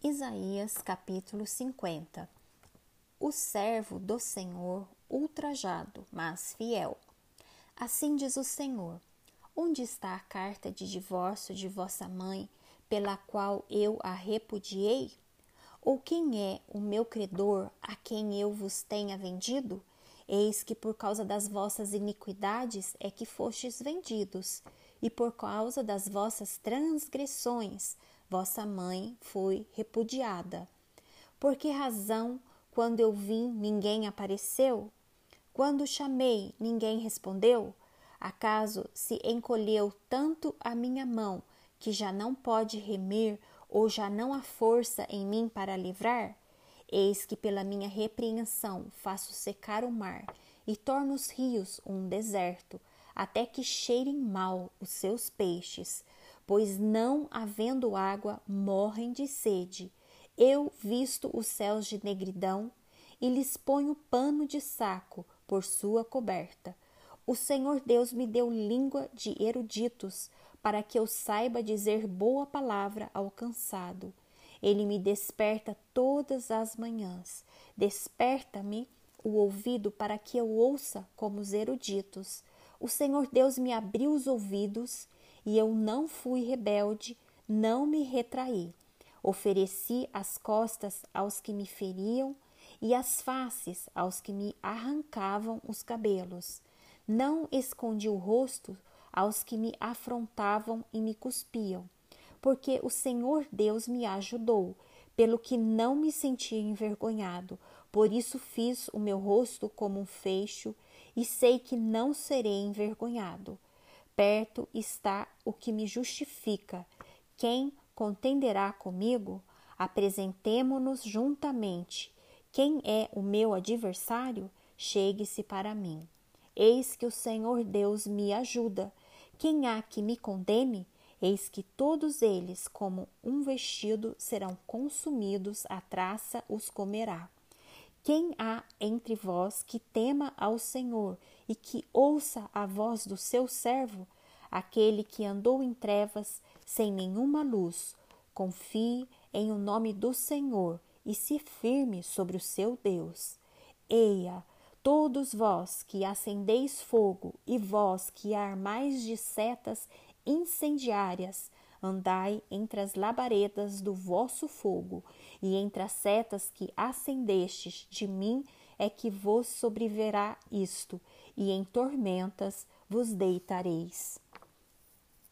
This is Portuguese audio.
Isaías capítulo 50 O servo do Senhor, ultrajado, mas fiel. Assim diz o Senhor: Onde está a carta de divórcio de vossa mãe, pela qual eu a repudiei? Ou quem é o meu credor a quem eu vos tenha vendido? Eis que por causa das vossas iniquidades é que fostes vendidos, e por causa das vossas transgressões vossa mãe foi repudiada. Por que razão, quando eu vim, ninguém apareceu? Quando chamei, ninguém respondeu? Acaso se encolheu tanto a minha mão que já não pode remir ou já não há força em mim para livrar? Eis que pela minha repreensão faço secar o mar e torno os rios um deserto, até que cheirem mal os seus peixes pois não havendo água, morrem de sede. Eu visto os céus de negridão e lhes ponho pano de saco por sua coberta. O Senhor Deus me deu língua de eruditos, para que eu saiba dizer boa palavra ao cansado. Ele me desperta todas as manhãs. Desperta-me o ouvido para que eu ouça como os eruditos. O Senhor Deus me abriu os ouvidos e eu não fui rebelde, não me retraí. Ofereci as costas aos que me feriam e as faces aos que me arrancavam os cabelos. Não escondi o rosto aos que me afrontavam e me cuspiam, porque o Senhor Deus me ajudou, pelo que não me senti envergonhado. Por isso fiz o meu rosto como um feixo e sei que não serei envergonhado. Perto está o que me justifica. Quem contenderá comigo? Apresentemo-nos juntamente. Quem é o meu adversário? Chegue-se para mim. Eis que o Senhor Deus me ajuda. Quem há que me condene? Eis que todos eles, como um vestido, serão consumidos, a traça os comerá. Quem há entre vós que tema ao Senhor e que ouça a voz do seu servo, aquele que andou em trevas sem nenhuma luz? Confie em o nome do Senhor e se firme sobre o seu Deus. Eia, todos vós que acendeis fogo e vós que armais de setas incendiárias, andai entre as labaredas do vosso fogo, e entre as setas que acendestes de mim é que vos sobreverá isto, e em tormentas vos deitareis.